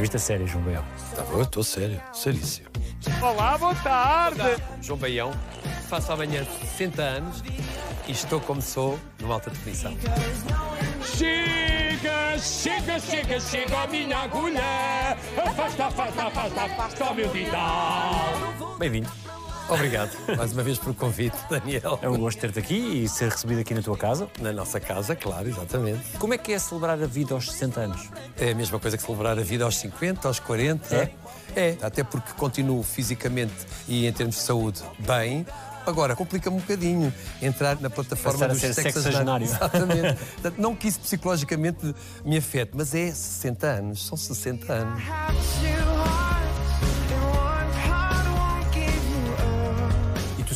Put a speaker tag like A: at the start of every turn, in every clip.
A: entrevista séria, João Baião.
B: Tá bom, eu estou sério, seríssimo.
C: Olá, boa tarde.
D: João Baião, faço amanhã 60 anos e estou como sou, numa alta definição.
C: Chega, chega, chega, chega a minha agulha. Afasta, afasta, afasta, afasta o meu didal.
A: Bem-vindo.
D: Obrigado, mais uma vez pelo convite, Daniel.
A: É um gosto ter-te aqui e ser recebido aqui na tua casa.
D: Na nossa casa, claro, exatamente.
A: Como é que é celebrar a vida aos 60 anos?
D: É a mesma coisa que celebrar a vida aos 50, aos 40.
A: É?
D: É, até porque continuo fisicamente e em termos de saúde bem. Agora, complica-me um bocadinho entrar na plataforma
A: Passar
D: dos sexagenários.
A: sexagenário.
D: Exatamente. Não que isso psicologicamente me afete, mas é 60 anos, são 60 anos.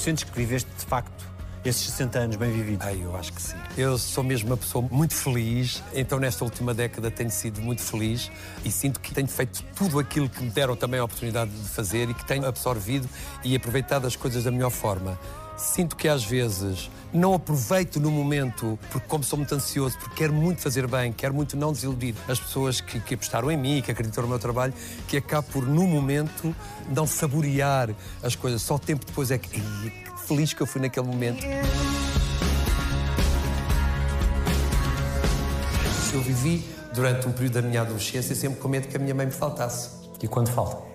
A: Sentes que viveste, de facto, esses 60 anos bem vividos?
D: Ai, eu acho que sim. Eu sou mesmo uma pessoa muito feliz, então nesta última década tenho sido muito feliz e sinto que tenho feito tudo aquilo que me deram também a oportunidade de fazer e que tenho absorvido e aproveitado as coisas da melhor forma. Sinto que às vezes não aproveito no momento, porque como sou muito ansioso, porque quero muito fazer bem, quero muito não desiludir as pessoas que, que apostaram em mim, que acreditam no meu trabalho, que acabo por, no momento, não saborear as coisas. Só tempo depois é que, "Ai, que feliz que eu fui naquele momento. Eu vivi durante um período da minha adolescência sempre com medo que a minha mãe me faltasse.
A: E quando falta?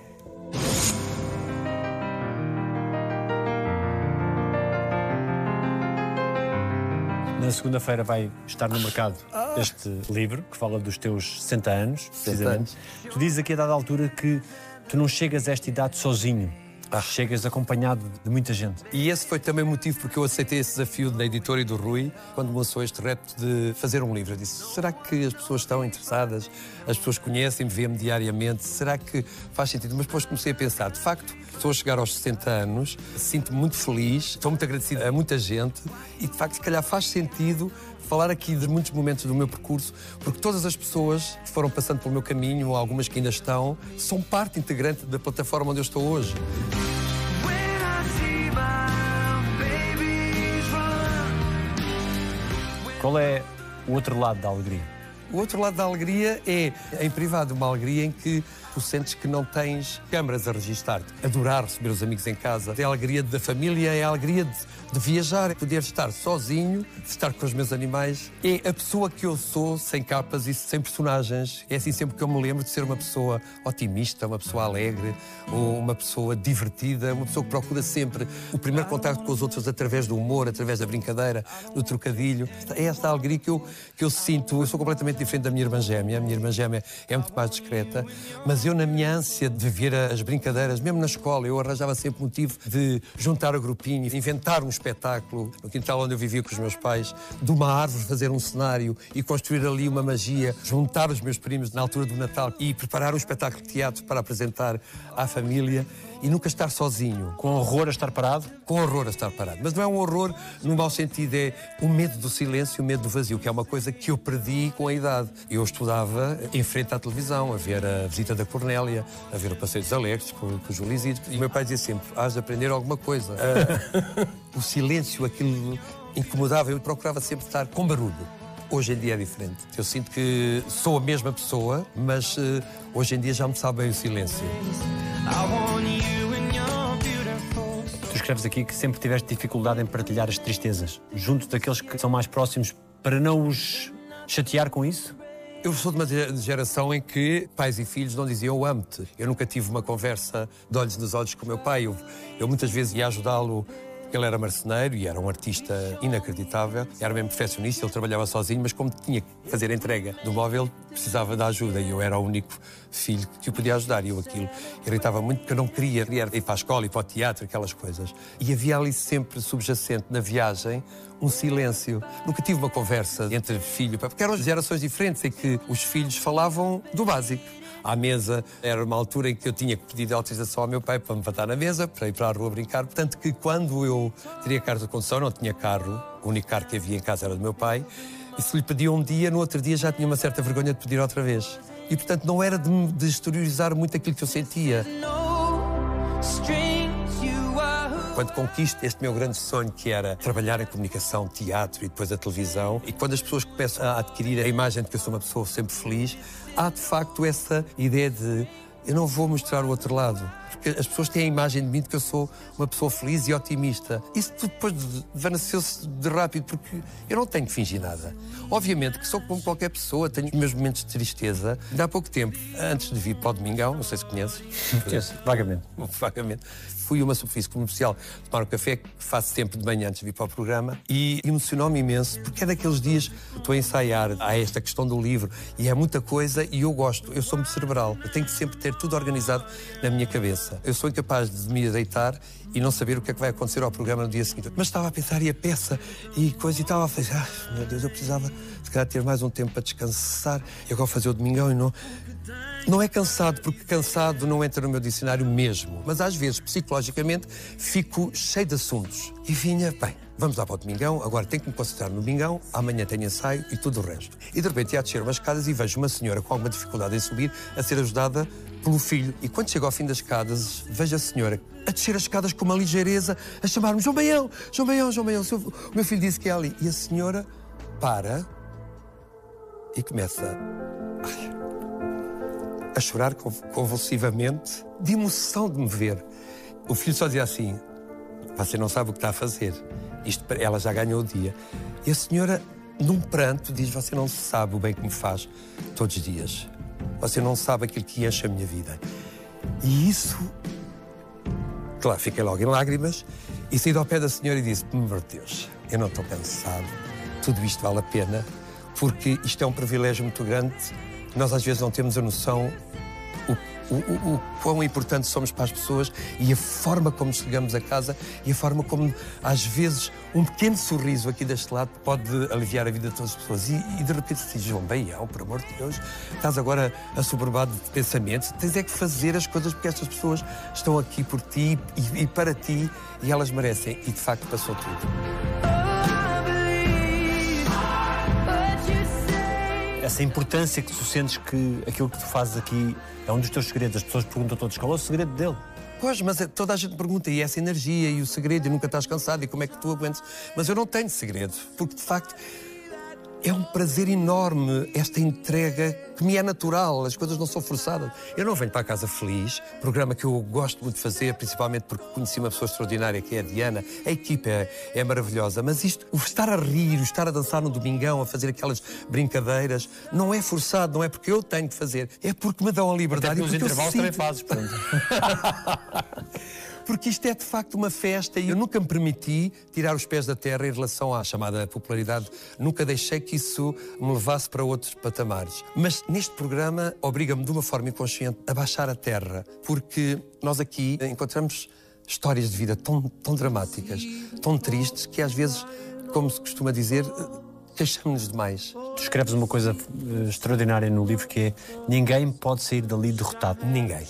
A: Na segunda-feira vai estar no mercado este livro que fala dos teus 60 anos, precisamente. Tu dizes aqui a dada altura que tu não chegas a esta idade sozinho. Chegas acompanhado de muita gente.
D: E esse foi também o motivo porque eu aceitei esse desafio da editora e do Rui quando me lançou este reto de fazer um livro. Eu disse: será que as pessoas estão interessadas? As pessoas conhecem-me, vêem-me diariamente? Será que faz sentido? Mas depois comecei a pensar: de facto, estou a chegar aos 60 anos, sinto-me muito feliz, estou muito agradecido a muita gente e de facto, se calhar faz sentido falar aqui de muitos momentos do meu percurso, porque todas as pessoas que foram passando pelo meu caminho, ou algumas que ainda estão, são parte integrante da plataforma onde eu estou hoje.
A: Qual é o outro lado da alegria?
D: O outro lado da alegria é, em privado, uma alegria em que tu sentes que não tens câmaras a registar-te. Adorar receber os amigos em casa. É a alegria da família, é a alegria de, de viajar, poder estar sozinho, estar com os meus animais. É a pessoa que eu sou, sem capas e sem personagens. É assim sempre que eu me lembro de ser uma pessoa otimista, uma pessoa alegre, uma pessoa divertida, uma pessoa que procura sempre o primeiro contacto com os outros através do humor, através da brincadeira, do trocadilho. É esta alegria que eu, que eu sinto. Eu sou completamente diferente da minha irmã gêmea. A minha irmã gêmea é muito mais discreta, mas eu, na minha ânsia de ver as brincadeiras, mesmo na escola, eu arranjava sempre motivo de juntar o grupinho, inventar um espetáculo no quintal onde eu vivia com os meus pais, de uma árvore fazer um cenário e construir ali uma magia, juntar os meus primos na altura do Natal e preparar um espetáculo de teatro para apresentar à família e nunca estar sozinho.
A: Com horror a estar parado?
D: Com horror a estar parado. Mas não é um horror no mau sentido, é o medo do silêncio, o medo do vazio, que é uma coisa que eu perdi com a idade. Eu estudava em frente à televisão, a ver a visita da Cornélia, a ver o Passeio dos Alegres com, com o Júlio Isidro. E o meu pai dizia sempre: has de aprender alguma coisa. O silêncio, aquilo incomodava, eu procurava sempre estar com barulho. Hoje em dia é diferente. Eu sinto que sou a mesma pessoa, mas eh, hoje em dia já me sabe bem o silêncio.
A: Tu escreves aqui que sempre tiveste dificuldade em partilhar as tristezas junto daqueles que são mais próximos para não os chatear com isso?
D: Eu sou de uma ge- geração em que pais e filhos não diziam eu amo-te. Eu nunca tive uma conversa de olhos nos olhos com o meu pai. Eu, eu muitas vezes ia ajudá-lo Ele era marceneiro e era um artista inacreditável, era mesmo perfeccionista, ele trabalhava sozinho, mas como tinha que fazer a entrega do móvel, precisava da ajuda e eu era o único filho que o podia ajudar. E eu aquilo irritava muito porque eu não queria ir para a escola e para o teatro, aquelas coisas. E havia ali sempre subjacente na viagem um silêncio. Nunca tive uma conversa entre filho e pai, porque eram gerações diferentes em que os filhos falavam do básico à mesa. Era uma altura em que eu tinha que pedir autorização ao meu pai para me levantar na mesa, para ir para a rua brincar. Portanto, que quando eu teria carta de condução, não tinha carro, o único carro que havia em casa era do meu pai, e se lhe pedia um dia, no outro dia já tinha uma certa vergonha de pedir outra vez. E, portanto, não era de, de exteriorizar muito aquilo que eu sentia. Quando conquisto este meu grande sonho, que era trabalhar em comunicação, teatro e depois a televisão, e quando as pessoas começam a adquirir a imagem de que eu sou uma pessoa sempre feliz, há de facto essa ideia de eu não vou mostrar o outro lado. Porque as pessoas têm a imagem de mim de que eu sou uma pessoa feliz e otimista. Isso tudo depois desvaneceu-se de rápido, porque eu não tenho que fingir nada. Obviamente que sou como qualquer pessoa, tenho os meus momentos de tristeza. Ainda há pouco tempo, antes de vir para o Domingão, não sei se conheces.
A: Conheço, vagamente.
D: Vagamente fui a uma superfície comercial tomar um café, que faço sempre de manhã antes de vir para o programa, e emocionou-me imenso, porque é daqueles dias que estou a ensaiar a esta questão do livro, e é muita coisa, e eu gosto, eu sou muito cerebral, eu tenho que sempre ter tudo organizado na minha cabeça. Eu sou incapaz de me deitar e não saber o que é que vai acontecer ao programa no dia seguinte. Mas estava a pensar, e a peça, e coisa, e estava a fazer, ah, meu Deus, eu precisava, se calhar, ter mais um tempo para descansar, e agora fazer o domingão e não. Não é cansado, porque cansado não entra no meu dicionário mesmo. Mas às vezes, psicologicamente, fico cheio de assuntos. E vinha, bem, vamos lá para o domingão, agora tenho que me concentrar no domingão, amanhã tenho ensaio e tudo o resto. E de repente ia descer umas escadas e vejo uma senhora com alguma dificuldade em subir a ser ajudada pelo filho. E quando chego ao fim das escadas, vejo a senhora a descer as escadas com uma ligeireza, a chamar-me João Baião, João Baião, João Baião. O meu filho disse que é ali. E a senhora para e começa. Ai, a chorar convulsivamente, de emoção de me ver. O filho só dizia assim: Você não sabe o que está a fazer. Isto, ela já ganhou o dia. E a senhora, num pranto, diz: Você não sabe o bem que me faz todos os dias. Você não sabe aquilo que enche a minha vida. E isso. Claro, fiquei logo em lágrimas e saí ao pé da senhora e disse: Meu Deus, eu não estou cansado. Tudo isto vale a pena, porque isto é um privilégio muito grande nós às vezes não temos a noção o, o, o, quão importante somos para as pessoas e a forma como chegamos a casa e a forma como, às vezes, um pequeno sorriso aqui deste lado pode aliviar a vida de todas as pessoas. E, e de repente se diz, João Baião, por amor de Deus, estás agora assoberbado de pensamentos, tens é que fazer as coisas porque estas pessoas estão aqui por ti e, e para ti e elas merecem. E de facto passou tudo.
A: Essa importância que tu sentes que aquilo que tu fazes aqui é um dos teus segredos. As pessoas perguntam todos qual é o segredo dele.
D: Pois, mas é, toda a gente pergunta, e essa energia, e o segredo, e nunca estás cansado, e como é que tu aguentas? Mas eu não tenho segredo, porque de facto é um prazer enorme esta entrega que me é natural, as coisas não são forçadas. Eu não venho para a casa feliz, programa que eu gosto muito de fazer, principalmente porque conheci uma pessoa extraordinária que é a Diana, a equipa é, é maravilhosa, mas isto, o estar a rir, o estar a dançar no domingão, a fazer aquelas brincadeiras, não é forçado, não é porque eu tenho que fazer, é porque me dão a liberdade.
A: Até nos intervalos também fazes, pronto.
D: porque isto é de facto uma festa e eu nunca me permiti tirar os pés da terra em relação à chamada popularidade. Nunca deixei que isso me levasse para outros patamares. Mas neste programa obriga-me de uma forma inconsciente a baixar a terra, porque nós aqui encontramos histórias de vida tão, tão dramáticas, tão tristes, que às vezes, como se costuma dizer, queixamos-nos demais.
A: Tu escreves uma coisa eh, extraordinária no livro que é ninguém pode sair dali derrotado.
D: Ninguém.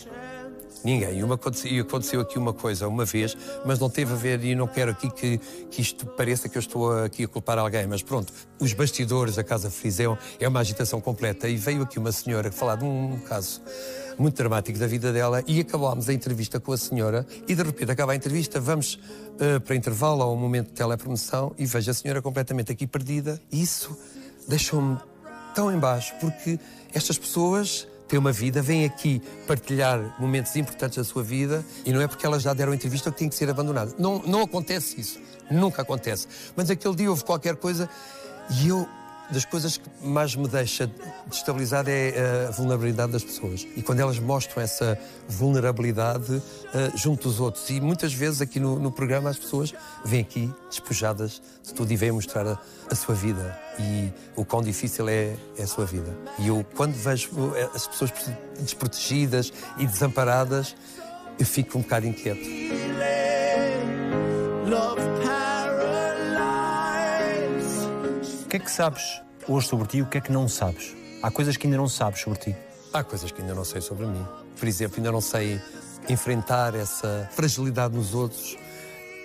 D: Ninguém. E, uma, aconteceu aqui uma coisa uma vez, mas não teve a ver, e não quero aqui que, que isto pareça que eu estou aqui a culpar alguém, mas pronto, os bastidores da Casa Feliz é, é uma agitação completa. E veio aqui uma senhora falar de um, um caso muito dramático da vida dela e acabámos a entrevista com a senhora e de repente acaba a entrevista, vamos uh, para intervalo ao momento de telepromoção e vejo a senhora completamente aqui perdida. E isso deixou-me tão embaixo porque estas pessoas tem uma vida, vem aqui partilhar momentos importantes da sua vida e não é porque elas já deram entrevista que têm que ser abandonadas. Não, não acontece isso. Nunca acontece. Mas aquele dia houve qualquer coisa e eu das coisas que mais me deixa destabilizado é a vulnerabilidade das pessoas. E quando elas mostram essa vulnerabilidade uh, junto dos outros. E muitas vezes aqui no, no, programa as pessoas vêm aqui despojadas de tudo e vêm mostrar a, a sua vida. E o quão difícil é, é a sua vida. E eu, quando vejo eh, as pessoas desprotegidas e desamparadas, eu fico um bocado inquieto.
A: O que é que sabes hoje sobre ti e o que é que não sabes? Há coisas que ainda não sabes sobre ti.
D: Há coisas que ainda não sei sobre mim. Por exemplo, ainda não sei enfrentar essa fragilidade nos outros.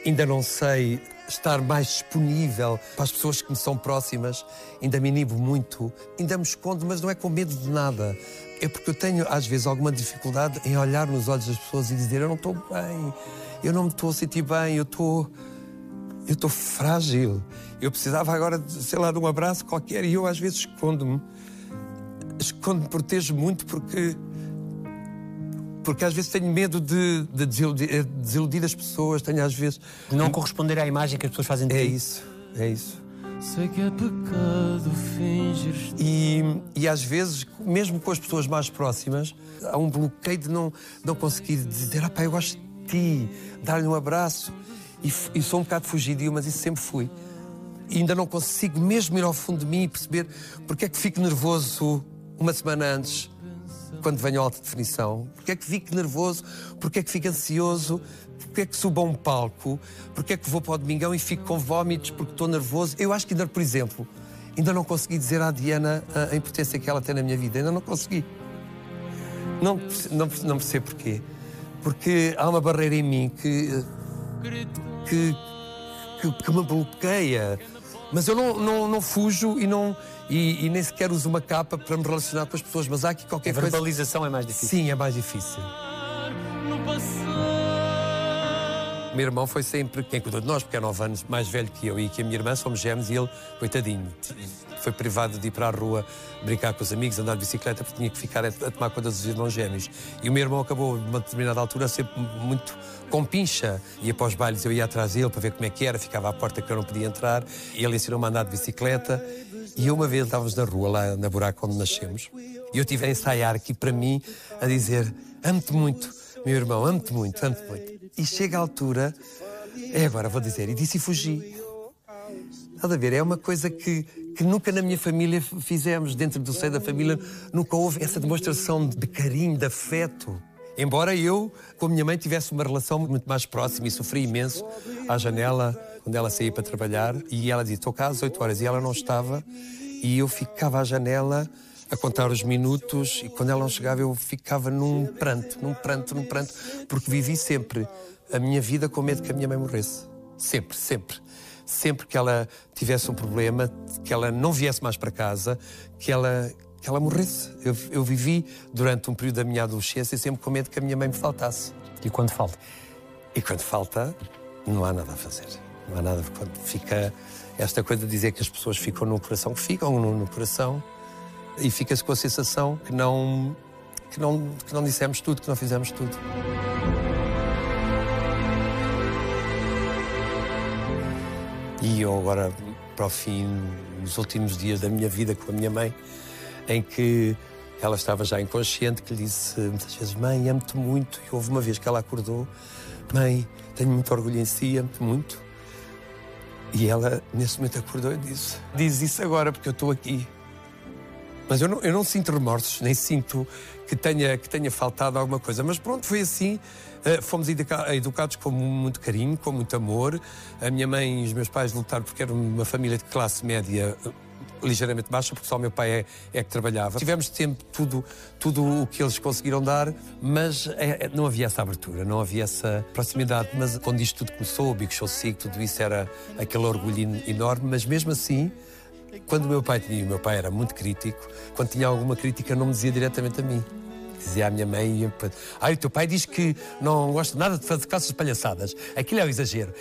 D: Ainda não sei estar mais disponível para as pessoas que me são próximas. Ainda me inibo muito. Ainda me escondo, mas não é com medo de nada. É porque eu tenho, às vezes, alguma dificuldade em olhar nos olhos das pessoas e dizer: Eu não estou bem, eu não me estou a sentir bem, eu estou eu estou frágil. Eu precisava agora, de, sei lá, de um abraço qualquer e eu às vezes escondo-me. Escondo-me, protejo muito porque. Porque às vezes tenho medo de, de desiludir, eh, desiludir, as pessoas, tenho às vezes.
A: De não corresponder à imagem que as pessoas fazem de
D: é
A: ti.
D: É isso, é isso.
E: Sei que é pecado fingir.
D: E, e às vezes, mesmo com as pessoas mais próximas, há um bloqueio de não, não conseguir dizer: ah, pá, eu gosto de ti, dar-lhe um abraço. E, e sou um bocado fugidio, mas isso sempre fui. E ainda não consigo mesmo ir ao fundo de mim e perceber porque é que fico nervoso uma semana antes, quando venho à alta definição. Porque é que fico nervoso, porque é que fico ansioso, porque é que subo a um palco, porque é que vou para o domingão e fico com vómitos porque estou nervoso. Eu acho que ainda, por exemplo, ainda não consegui dizer à Diana a, importância que ela tem na minha vida. Ainda não consegui. Não, não, não percebo porquê. Porque há uma barreira em mim que que, que, que me bloqueia. Mas eu não, não, não fujo e, não, e, e, nem sequer uso uma capa para me relacionar com as pessoas. Mas há aqui qualquer
A: a
D: coisa.
A: A verbalização é mais difícil.
D: Sim, é mais difícil. O meu irmão foi sempre quem cuidou de nós, porque é nove anos mais velho que eu e que a minha irmã somos gêmeos e ele, coitadinho, foi privado de ir para a rua brincar com os amigos, andar de bicicleta, porque tinha que ficar a, tomar conta dos irmãos gêmeos. E o meu irmão acabou, numa determinada altura, sempre muito com pincha. Ia para os bailes, eu ia atrás dele para ver como é que era, ficava à porta que eu não podia entrar. Ele ensinou-me a andar de bicicleta. E uma vez estávamos na rua, lá na buraco onde nascemos, e eu tive a ensaiar aqui para mim, a dizer: Amo-te muito, meu irmão, amo-te muito, amo-te muito. E chega a altura, é agora vou dizer, e disse e fugi. Estás a ver? É uma coisa que, que nunca na minha família fizemos, dentro do seio da família, nunca houve essa demonstração de carinho, de afeto. Embora eu, com a minha mãe, tivesse uma relação muito mais próxima e sofri imenso à janela, quando ela saía para trabalhar, e ela dizia: Estou cá às 8 horas, e ela não estava, e eu ficava à janela a contar os minutos e quando ela não chegava eu ficava num pranto, num pranto, num pranto, porque vivi sempre a minha vida com medo que a minha mãe morresse. Sempre, sempre. Sempre que ela tivesse um problema, que ela não viesse mais para casa, que ela, que ela morresse. Eu, eu vivi durante um período da minha adolescência sempre com medo que a minha mãe me faltasse.
A: E quando falta?
D: E quando falta, não há nada a fazer. Não há nada. Quando fica esta coisa de dizer que as pessoas ficam no coração, que ficam no, no coração e fica-se com a sensação que não, que, não, que não dissemos tudo, que não fizemos tudo. E eu agora, para o fim, nos últimos dias da minha vida com a minha mãe, em que ela estava já inconsciente, que lhe disse muitas vezes: Mãe, amo-te muito. E houve uma vez que ela acordou: Mãe, tenho muito orgulho em si, amo-te muito. E ela, nesse momento, acordou e disse: Diz isso agora, porque eu estou aqui. Mas eu não, eu não sinto remorsos, nem sinto que tenha, que tenha faltado alguma coisa. Mas pronto, foi assim. Uh, fomos educa educados com muito carinho, com muito amor. A minha mãe e os meus pais lutaram porque era uma família de classe média uh, ligeiramente baixa, porque só o meu pai é, é que trabalhava. Tivemos sempre tudo, tudo o que eles conseguiram dar, mas é, é, não havia essa abertura, não havia essa proximidade. Mas quando isto tudo começou, o Big Show Sig, tudo isso era aquele orgulho enorme, mas mesmo assim quando o meu pai tinha, o meu pai era muito crítico, quando tinha alguma crítica não me dizia diretamente a mim. Dizia à minha mãe, ah, o teu pai diz que não gosta nada de fazer essas palhaçadas. Aquilo é o um exagero.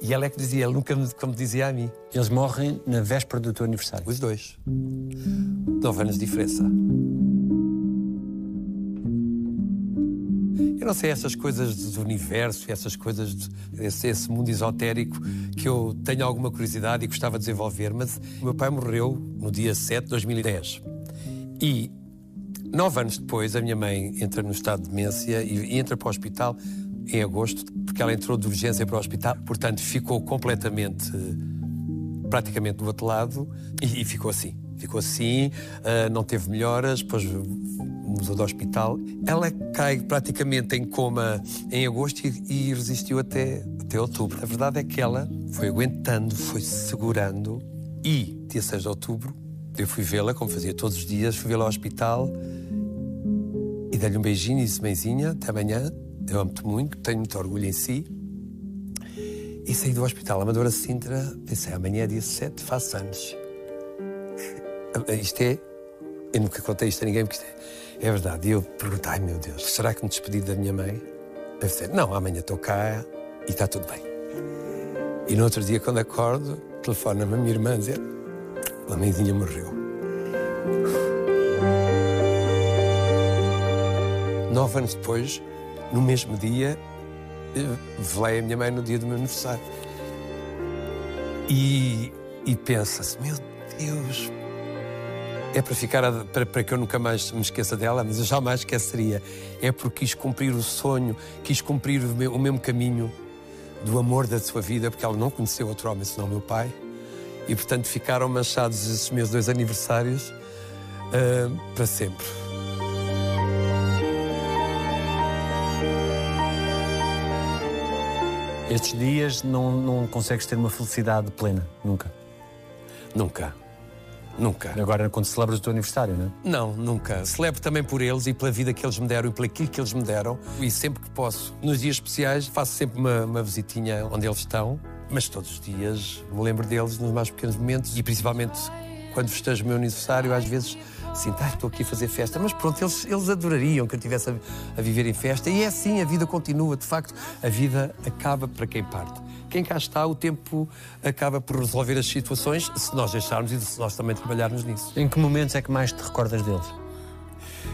D: E ela é que dizia, ele nunca me, como dizia a mim.
A: Eles morrem na véspera do teu aniversário?
D: Os dois. Nove anos de diferença. Eu não sei, essas coisas do universo, essas coisas, de, esse, esse, mundo esotérico que eu tenho alguma curiosidade e gostava de desenvolver. Mas o meu pai morreu no dia 7 de 2010. E nove anos depois, a minha mãe entra no estado de demência e, e entra para o hospital em agosto, porque ela entrou de urgência para o hospital, portanto ficou completamente, praticamente do outro lado e, e ficou assim. Ficou assim, uh, não teve melhoras, depois museu do hospital. Ela cai praticamente em coma em agosto e, e resistiu até, até outubro. A verdade é que ela foi aguentando, foi segurando e, dia 6 de outubro, eu fui vê-la, como fazia todos os dias, fui vê-la ao hospital e dei-lhe um beijinho e disse: Mãezinha, até amanhã, eu amo-te muito, tenho muito orgulho em si. E saí do hospital Amadora Sintra, pensei: amanhã é dia 7, faço anos. Isto é. Eu nunca contei isto a ninguém, porque isto é, é verdade. E eu perguntei: ai meu Deus, será que me despedi da minha mãe? Deve ser: não, amanhã estou cá e está tudo bem. E no outro dia, quando acordo, telefona-me a minha irmã a dizer: a mãezinha morreu. Nove anos depois, no mesmo dia, velei a minha mãe no dia do meu aniversário. E, e pensa-se, meu Deus, é para ficar para, para, que eu nunca mais me esqueça dela, mas eu jamais esqueceria. É porque quis cumprir o sonho, quis cumprir o, meu, o mesmo caminho do amor da sua vida, porque ela não conheceu outro homem senão meu pai. E portanto ficaram manchados esses meus dois aniversários uh, para sempre.
A: Estes dias não, não consegues ter uma felicidade plena, nunca?
D: Nunca. Nunca.
A: Agora, quando celebras o teu aniversário, não é?
D: Não, nunca. Celebro também por eles e pela vida que eles me deram e por aquilo que eles me deram. E sempre que posso, nos dias especiais, faço sempre uma, uma visitinha onde eles estão. Mas todos os dias me lembro deles nos mais pequenos momentos e principalmente quando festejo o meu aniversário, às vezes sinto, ah, estou aqui a fazer festa. Mas pronto, eles, eles adorariam que eu estivesse a, a viver em festa. E é assim, a vida continua. De facto, a vida acaba para quem parte quem cá está, o tempo acaba por resolver as situações se nós deixarmos e se nós também trabalharmos nisso.
A: Em que momentos é que mais te recordas deles?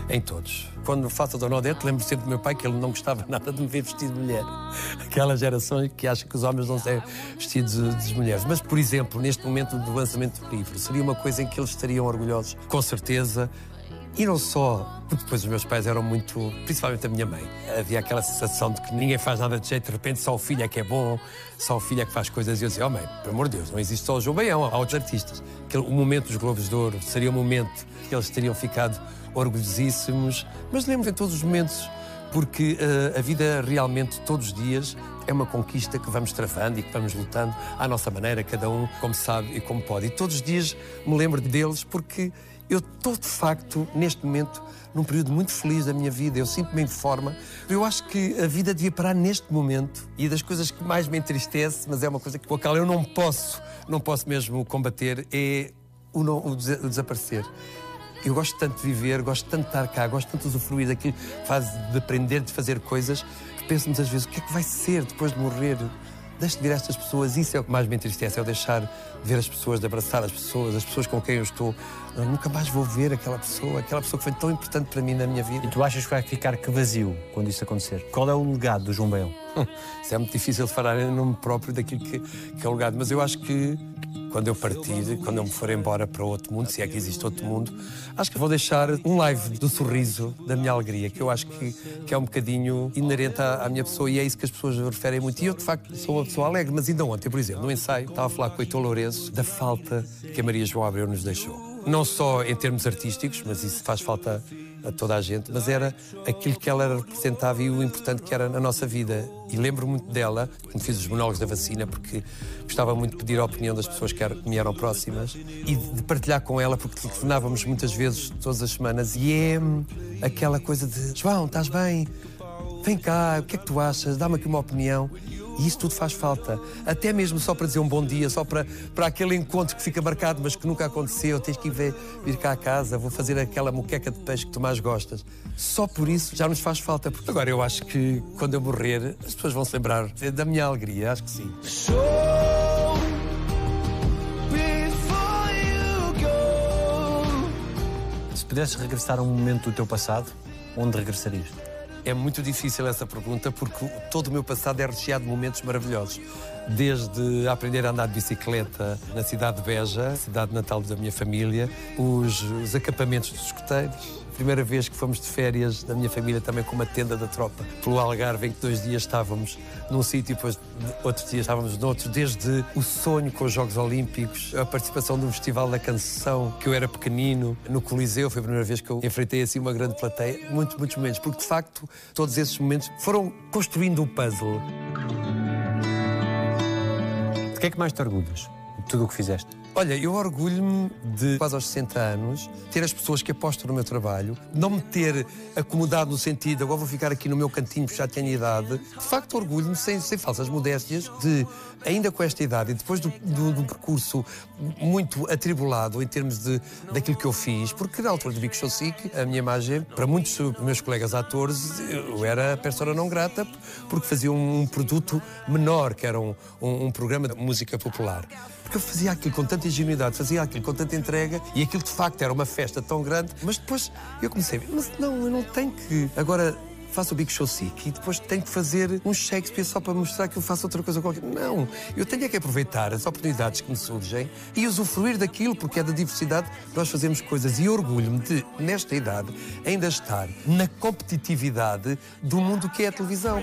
D: Em todos. Quando faço a Dona Odete, lembro sempre do meu pai que ele não gostava nada de me ver vestido de mulher. Aquela geração que acha que os homens não são vestidos de mulheres. Mas, por exemplo, neste momento do lançamento do livro, seria uma coisa em que eles estariam orgulhosos, com certeza. E não só, porque depois os meus pais eram muito, principalmente a minha mãe, havia aquela sensação de que ninguém faz nada de jeito, de repente só o filho é que é bom, só o filho é que faz coisas. E eu dizia, oh mãe, pelo amor de Deus, não existe só o João Baião, há outros artistas. o momento dos Globos de Ouro seria o momento que eles teriam ficado orgulhosíssimos, mas lembro em todos os momentos, porque uh, a vida realmente, todos os dias, é uma conquista que vamos travando e que vamos lutando à nossa maneira, cada um como sabe e como pode. E todos os dias me lembro deles porque eu estou de facto, neste momento, num período muito feliz da minha vida. Eu sinto-me em forma. Eu acho que a vida devia parar neste momento e das coisas que mais me entristece, mas é uma coisa com a qual eu não posso, não posso mesmo combater, é o, não, o desaparecer. Eu gosto tanto de viver, gosto tanto de estar cá, gosto tanto de usufruir daquilo que faz de aprender, de fazer coisas, que penso muitas vezes o que é que vai ser depois de morrer. Deixe de ver estas pessoas, isso é o que mais me entristece, é o deixar de ver as pessoas, de abraçar as pessoas, as pessoas com quem eu estou. Eu nunca mais vou ver aquela pessoa, aquela pessoa que foi tão importante para mim na minha vida.
A: E tu achas que vai ficar que vazio quando isso acontecer? Qual é o legado do João Baião?
D: Isso é muito difícil falar em nome próprio daquilo que, que é o legado, mas eu acho que quando eu partir, quando eu me for embora para outro mundo, se é que existe outro mundo, acho que vou deixar um live do sorriso, da minha alegria, que eu acho que, que é um bocadinho inerente à, à, minha pessoa e é isso que as pessoas referem muito. E eu, de facto, sou uma pessoa alegre, mas ainda ontem, por exemplo, no ensaio, estava a falar com o Heitor Lourenço da falta que a Maria João Abreu nos deixou. Não só em termos artísticos, mas isso faz falta a toda a gente, mas era aquilo que ela representava e o importante que era na nossa vida. E lembro muito dela, quando fiz os monólogos da vacina, porque gostava muito de pedir a opinião das pessoas que me eram próximas e de partilhar com ela, porque telefonávamos muitas vezes, todas as semanas, e é aquela coisa de João, estás bem? Vem cá, o que é que tu achas? Dá-me aqui uma opinião. E isso tudo faz falta. Até mesmo só para dizer um bom dia, só para, para aquele encontro que fica marcado, mas que nunca aconteceu. Tens que ir ver, vir cá a casa, vou fazer aquela moqueca de peixe que tu mais gostas. Só por isso já nos faz falta. Porque agora eu acho que quando eu morrer, as pessoas vão se lembrar da minha alegria. Acho que sim.
A: Se pudesses regressar a um momento do teu passado, onde regressarias?
D: É muito difícil essa pergunta porque todo o meu passado é recheado de momentos maravilhosos. Desde aprender a andar de bicicleta na cidade de Beja, cidade natal da minha família, os, os acampamentos dos escoteiros, Primeira vez que fomos de férias da minha família também com uma tenda da tropa pelo Algarve, em que dois dias estávamos num sítio e depois outros dias estávamos noutro. Desde o sonho com os Jogos Olímpicos, a participação um festival da canção, que eu era pequenino, no Coliseu, foi a primeira vez que eu enfrentei assim uma grande plateia. Muitos, muitos momentos, porque de facto todos esses momentos foram construindo o puzzle.
A: De que é que mais te orgulhas? De tudo o que fizeste?
D: Olha, eu orgulho-me de, quase aos 60 anos, ter as pessoas que apostam no meu trabalho, não me ter acomodado no sentido, agora vou ficar aqui no meu cantinho porque já tenho idade. De facto, orgulho-me, sem, sem falsas modéstias, de, ainda com esta idade e depois do, do, percurso muito atribulado em termos de, daquilo que eu fiz, porque na altura do Big Show Sick, a minha imagem, para muitos meus colegas atores, eu era a persona não grata porque fazia um, produto menor, que era um, um, um programa de música popular porque eu fazia aquilo com tanta ingenuidade, fazia aquilo com tanta entrega e aquilo de facto era uma festa tão grande. Mas depois eu comecei, mas não, eu não tenho que. Agora faço o Big Show Sick e depois tenho que fazer um Shakespeare só para mostrar que eu faço outra coisa qualquer. Não, eu tenho é que aproveitar as oportunidades que me surgem e usufruir daquilo, porque é da diversidade que nós fazemos coisas. E orgulho-me de, nesta idade, ainda estar na competitividade do mundo que é a televisão.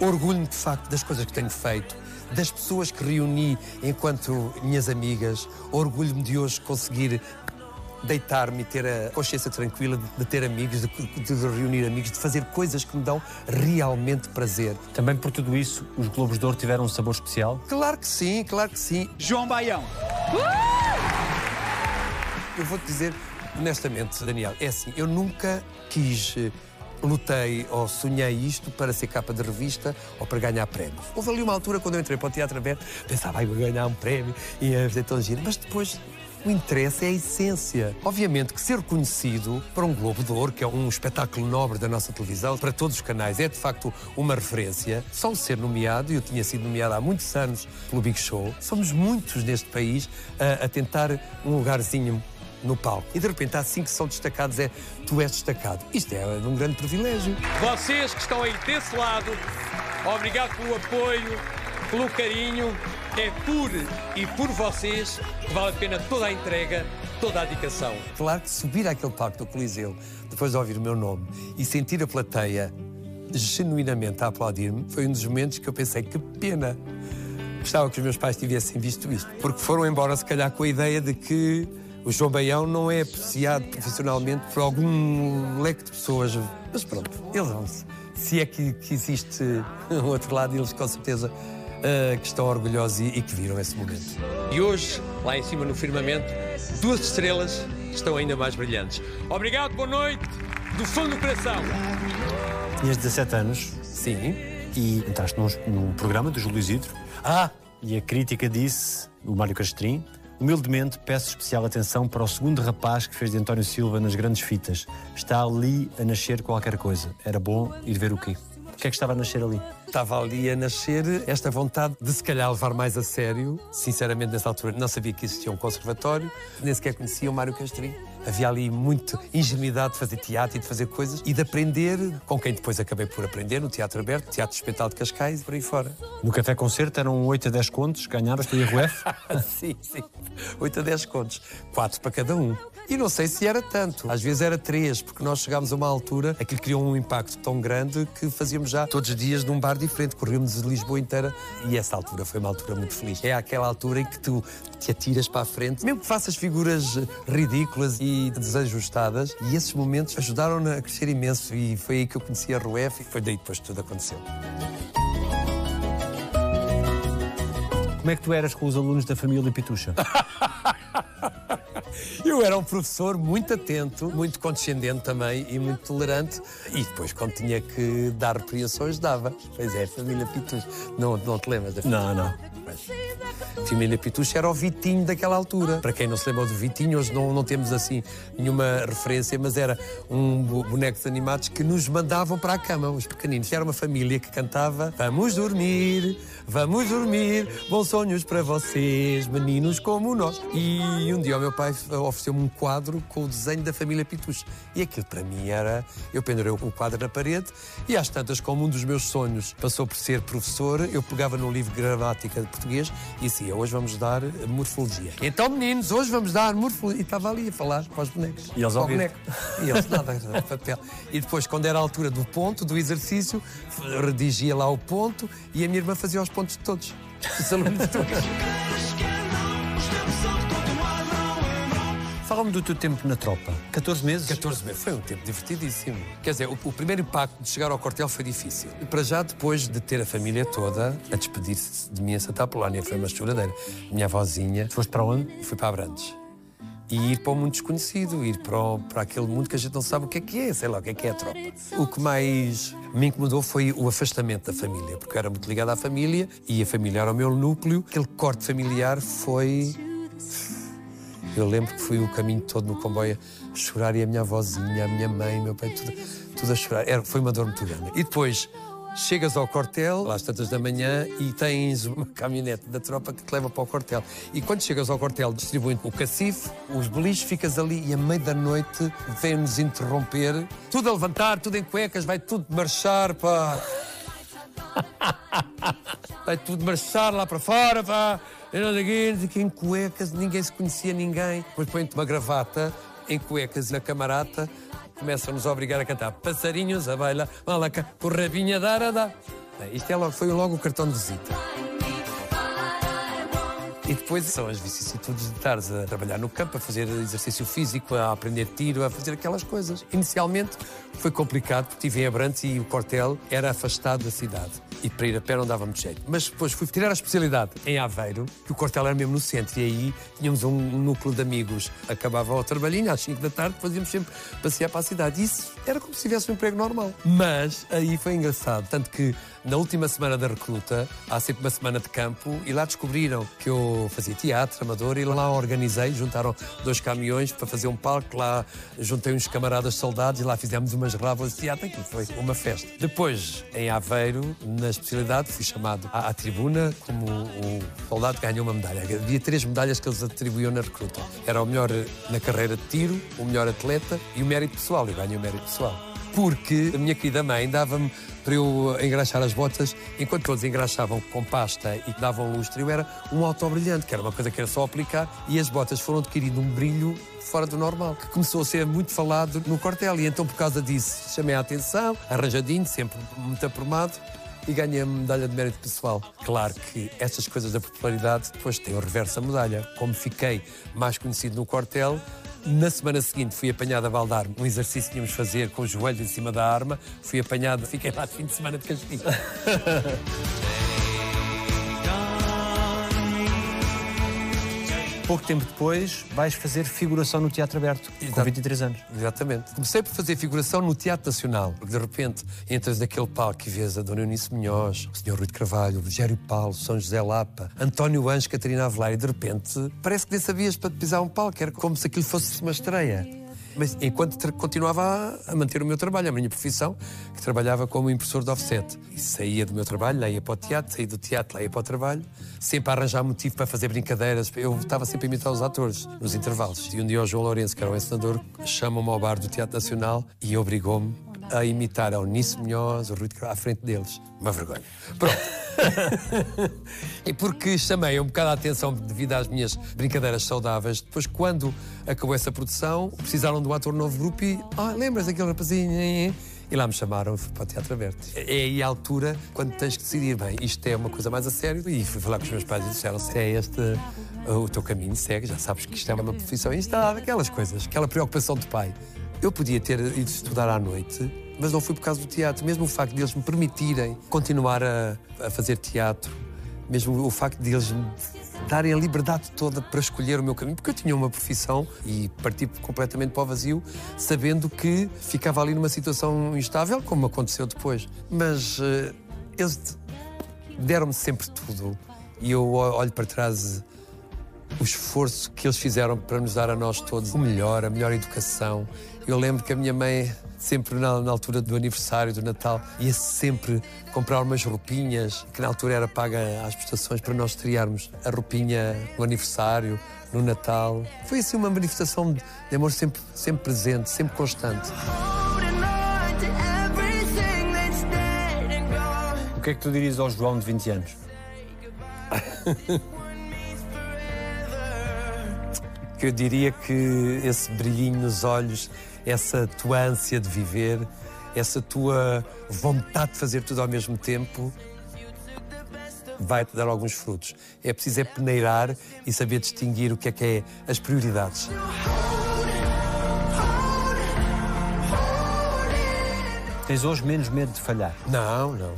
D: Orgulho-me, de facto, das coisas que tenho feito, das pessoas que reuni enquanto minhas amigas. Orgulho-me de hoje conseguir deitar-me e ter a consciência tranquila de, de ter amigos, de, de, reunir amigos, de fazer coisas que me dão realmente prazer.
A: Também por tudo isso, os Globos de Ouro tiveram um sabor especial?
D: Claro que sim, claro que sim.
C: João Baião.
D: Eu vou-te dizer honestamente, Daniel, é assim, eu nunca quis eh, lutei ou sonhei isto para ser capa de revista ou para ganhar prémios. Houve ali uma altura quando eu entrei para o Teatro Aberto, pensava, ai, vou ganhar um prémio e ia fazer tão giro. Mas depois o interesse é a essência. Obviamente que ser reconhecido para um Globo de Ouro, que é um espetáculo nobre da nossa televisão, para todos os canais, é de facto uma referência. Só ser nomeado, e eu tinha sido nomeado há muitos anos pelo Big Show, somos muitos neste país a, a tentar um lugarzinho no palco. E de repente há cinco que são destacados, é tu és destacado. Isto é um grande privilégio.
C: Vocês que estão aí desse lado, obrigado pelo apoio, pelo carinho. É por e por vocês que vale a pena toda a entrega, toda a dedicação.
D: Claro que subir àquele palco do Coliseu, depois de ouvir o meu nome e sentir a plateia genuinamente a aplaudir-me, foi um dos momentos que eu pensei que pena. Gostava que os meus pais tivessem visto isto, porque foram embora, se calhar, com a ideia de que o João Baião não é apreciado profissionalmente por algum leque de pessoas. Mas pronto, eles vão -se. Se é que, que existe um outro lado, eles com certeza uh, que estão orgulhosos e, e que viram esse momento.
C: E hoje, lá em cima no firmamento, duas estrelas estão ainda mais brilhantes. Obrigado, boa noite, do fundo do coração.
A: Tinhas 17 anos.
D: Sim.
A: E entraste num, num programa do Júlio Isidro.
D: Ah!
A: E a crítica disse, o Mário Castrim, Humildemente peço especial atenção para o segundo rapaz que fez de António Silva nas grandes fitas. Está ali a nascer qualquer coisa. Era bom ir ver o quê? O que é que estava a nascer ali?
D: Estava ali a nascer esta vontade de se calhar levar mais a sério. Sinceramente, nessa altura não sabia que existia um conservatório, nem sequer conhecia o Mário Castrinho. Havia ali muita ingenuidade de fazer teatro e de fazer coisas e de aprender com quem depois acabei por aprender no Teatro Aberto, Teatro Espetal de Cascais e por aí fora.
A: No Café Concerto eram 8 a 10 contos, ganhavas tu IRF?
D: sim, sim. 8 a 10 contos. 4 para cada um. E não sei se era tanto. Às vezes era três, porque nós chegámos a uma altura, aquilo criou um impacto tão grande que fazíamos já todos os dias num bar diferente. Corríamos de Lisboa inteira e essa altura foi uma altura muito feliz. É aquela altura em que tu te atiras para a frente, mesmo que faças figuras ridículas e desajustadas. E esses momentos ajudaram-na a crescer imenso e foi aí que eu conheci a Ruef e foi daí depois que tudo aconteceu.
A: Como é que tu eras com os alunos da família Pitucha?
D: Eu era um professor muito atento, muito condescendente também e muito tolerante. E depois, quando tinha que dar repreensões, dava. Pois é, família Pitucha. Não, não te lembras da
A: família? Não, não.
D: Família Pitucha era o Vitinho daquela altura. Para quem não se lembra do Vitinho, hoje não, não temos assim nenhuma referência, mas era um bonecos animados que nos mandavam para a cama, os pequeninos. Era uma família que cantava Vamos dormir, Vamos dormir, bons sonhos para vocês, meninos como nós. E um dia o meu pai ofereceu-me um quadro com o desenho da família Pituche. E aquilo para mim era. Eu pendurei o quadro na parede e às tantas, como um dos meus sonhos passou por ser professor, eu pegava no livro de gramática de português e dizia: Hoje vamos dar morfologia. Então, meninos, hoje vamos dar morfologia. E estava ali a falar para os bonecos.
A: E eles
D: Para o
A: ouviram?
D: boneco. E eles nada, papel. E depois, quando era a altura do ponto, do exercício, redigia lá o ponto e a minha irmã fazia os pontos de todos. Os alunos todos.
A: Fala-me do teu tempo na tropa. 14 meses?
D: 14 meses. Foi um tempo divertidíssimo. Quer dizer, o, o primeiro impacto de chegar ao quartel foi difícil. Para já, depois de ter a família toda a despedir-se de mim em Santa Apolónia, foi uma choradeira. Minha avózinha.
A: Foste para onde?
D: Fui para Abrantes. E ir para o mundo desconhecido, ir para, o- para aquele mundo que a gente não sabe o que é que é, sei lá, o que é que é a tropa. O que mais me incomodou foi o afastamento da família, porque eu era muito ligado à família e a família era o meu núcleo. Aquele corte familiar foi. Eu lembro que fui o caminho todo no comboio a chorar e a minha avózinha, a minha mãe, meu pai, tudo, tudo a chorar. Era, foi uma dor muito grande. E depois chegas ao quartel, às tantas da manhã, e tens uma caminhonete da tropa que te leva para o quartel. E quando chegas ao quartel, distribuem o cacife, os beliches, ficas ali e à meia da noite vem-nos interromper. Tudo a levantar, tudo em cuecas, vai tudo marchar para. Vai tudo marchar lá para fora, pá. Eu não sei quê, em cuecas, ninguém se conhecia ninguém. Depois põe-te uma gravata em cuecas na camarata, começam-nos a obrigar a cantar passarinhos, a baila, malaca, com rabinha darada. Bem, Isto é logo, foi logo o cartão de visita. E depois são as vicissitudes de estares a trabalhar no campo, a fazer exercício físico, a aprender tiro, a fazer aquelas coisas. Inicialmente foi complicado, porque estive em Abrantes e o quartel era afastado da cidade. E para ir a pé não dava muito jeito. Mas depois fui tirar a especialidade em Aveiro, que o quartel era mesmo no centro. E aí tínhamos um núcleo de amigos. Acabava o trabalhinho às 5 da tarde, fazíamos sempre passear para a cidade. Isso era como se tivesse um emprego normal. Mas aí foi engraçado. Tanto que na última semana da recruta, há sempre uma semana de campo e lá descobriram que eu fazia teatro amador e lá organizei, juntaram dois caminhões para fazer um palco, lá juntei uns camaradas soldados e lá fizemos umas rábulas de teatro, aquilo foi uma festa. Depois, em Aveiro, na especialidade, fui chamado à, à tribuna como o soldado que ganhou uma medalha. Havia três medalhas que eles atribuíam na recruta. Era o melhor na carreira de tiro, o melhor atleta e o mérito pessoal. Eu ganhei o mérito pessoal porque a minha querida mãe dava-me para eu engraxar as botas, enquanto todos engraxavam com pasta e davam lustre, eu era um autobrilhante, que era uma coisa que era só aplicar, e as botas foram adquirindo um brilho fora do normal, que começou a ser muito falado no quartel, e então por causa disso chamei a atenção, arranjadinho, sempre muito aprumado, e ganhei a medalha de mérito pessoal. Claro que estas coisas da popularidade depois têm o reverso da medalha. Como fiquei mais conhecido no quartel, na semana seguinte fui apanhado a baldar um exercício que tínhamos fazer com os joelhos em cima da arma. Fui apanhado, fiquei lá fim de semana de castigo.
A: Pouco tempo depois vais fazer figuração no Teatro Aberto, com
D: Exato.
A: 23 anos.
D: Exatamente. Comecei por fazer figuração no Teatro Nacional, porque de repente entras naquele palco e vês a Dona Eunice Munhoz, o Sr. Rui de Carvalho, o Rogério Paulo, São José Lapa, António Anjos, Catarina Avelar, e de repente parece que nem sabias para pisar um palco, era como se aquilo fosse uma estreia. Mas enquanto continuava a, manter o meu trabalho, a minha profissão, que trabalhava como impressor de offset. E saía do meu trabalho, lá ia para o teatro, saía do teatro, lá ia para o trabalho, sempre a arranjar motivo para fazer brincadeiras. Eu estava sempre a imitar os atores nos intervalos. E um dia o João Lourenço, que era o encenador, chama-me ao bar do Teatro Nacional e obrigou-me a imitar a Eunice Munhoz, o Rui de Carvalho, à frente deles. Uma vergonha. Pronto. e porque chamei um bocado a atenção devido às minhas brincadeiras saudáveis, depois, quando acabou essa produção, precisaram de um ator novo grupo e. Ah, lembras daquele rapazinho? E lá me chamaram fui para o Teatro Aberto. É aí a altura quando tens que decidir, bem, isto é uma coisa mais a sério. E fui falar com os meus pais e disseram: se é este o teu caminho, segue, já sabes que isto é uma profissão. Está, aquelas coisas, aquela preocupação de pai. Eu podia ter ido estudar à noite, mas não fui por causa do teatro. Mesmo o facto de eles me permitirem continuar a, a fazer teatro, mesmo o facto de eles me darem a liberdade toda para escolher o meu caminho, porque eu tinha uma profissão e parti completamente para o vazio, sabendo que ficava ali numa situação instável, como aconteceu depois. Mas eh, eles deram-me sempre tudo e eu olho para trás o esforço que eles fizeram para nos dar a nós todos o melhor, a melhor educação. Eu lembro que a minha mãe, sempre na, na altura do aniversário, do Natal, ia sempre comprar umas roupinhas, que na altura era paga às prestações, para nós estrearmos a roupinha no aniversário, no Natal. Foi assim uma manifestação de amor sempre, sempre presente, sempre constante.
A: O que é que tu dirias ao João de 20 anos?
D: que eu diria que esse brilhinho nos olhos, essa tua ânsia de viver, essa tua vontade de fazer tudo ao mesmo tempo, vai-te dar alguns frutos. É preciso é peneirar e saber distinguir o que é que é as prioridades.
A: Tens hoje menos medo de falhar?
D: Não, não.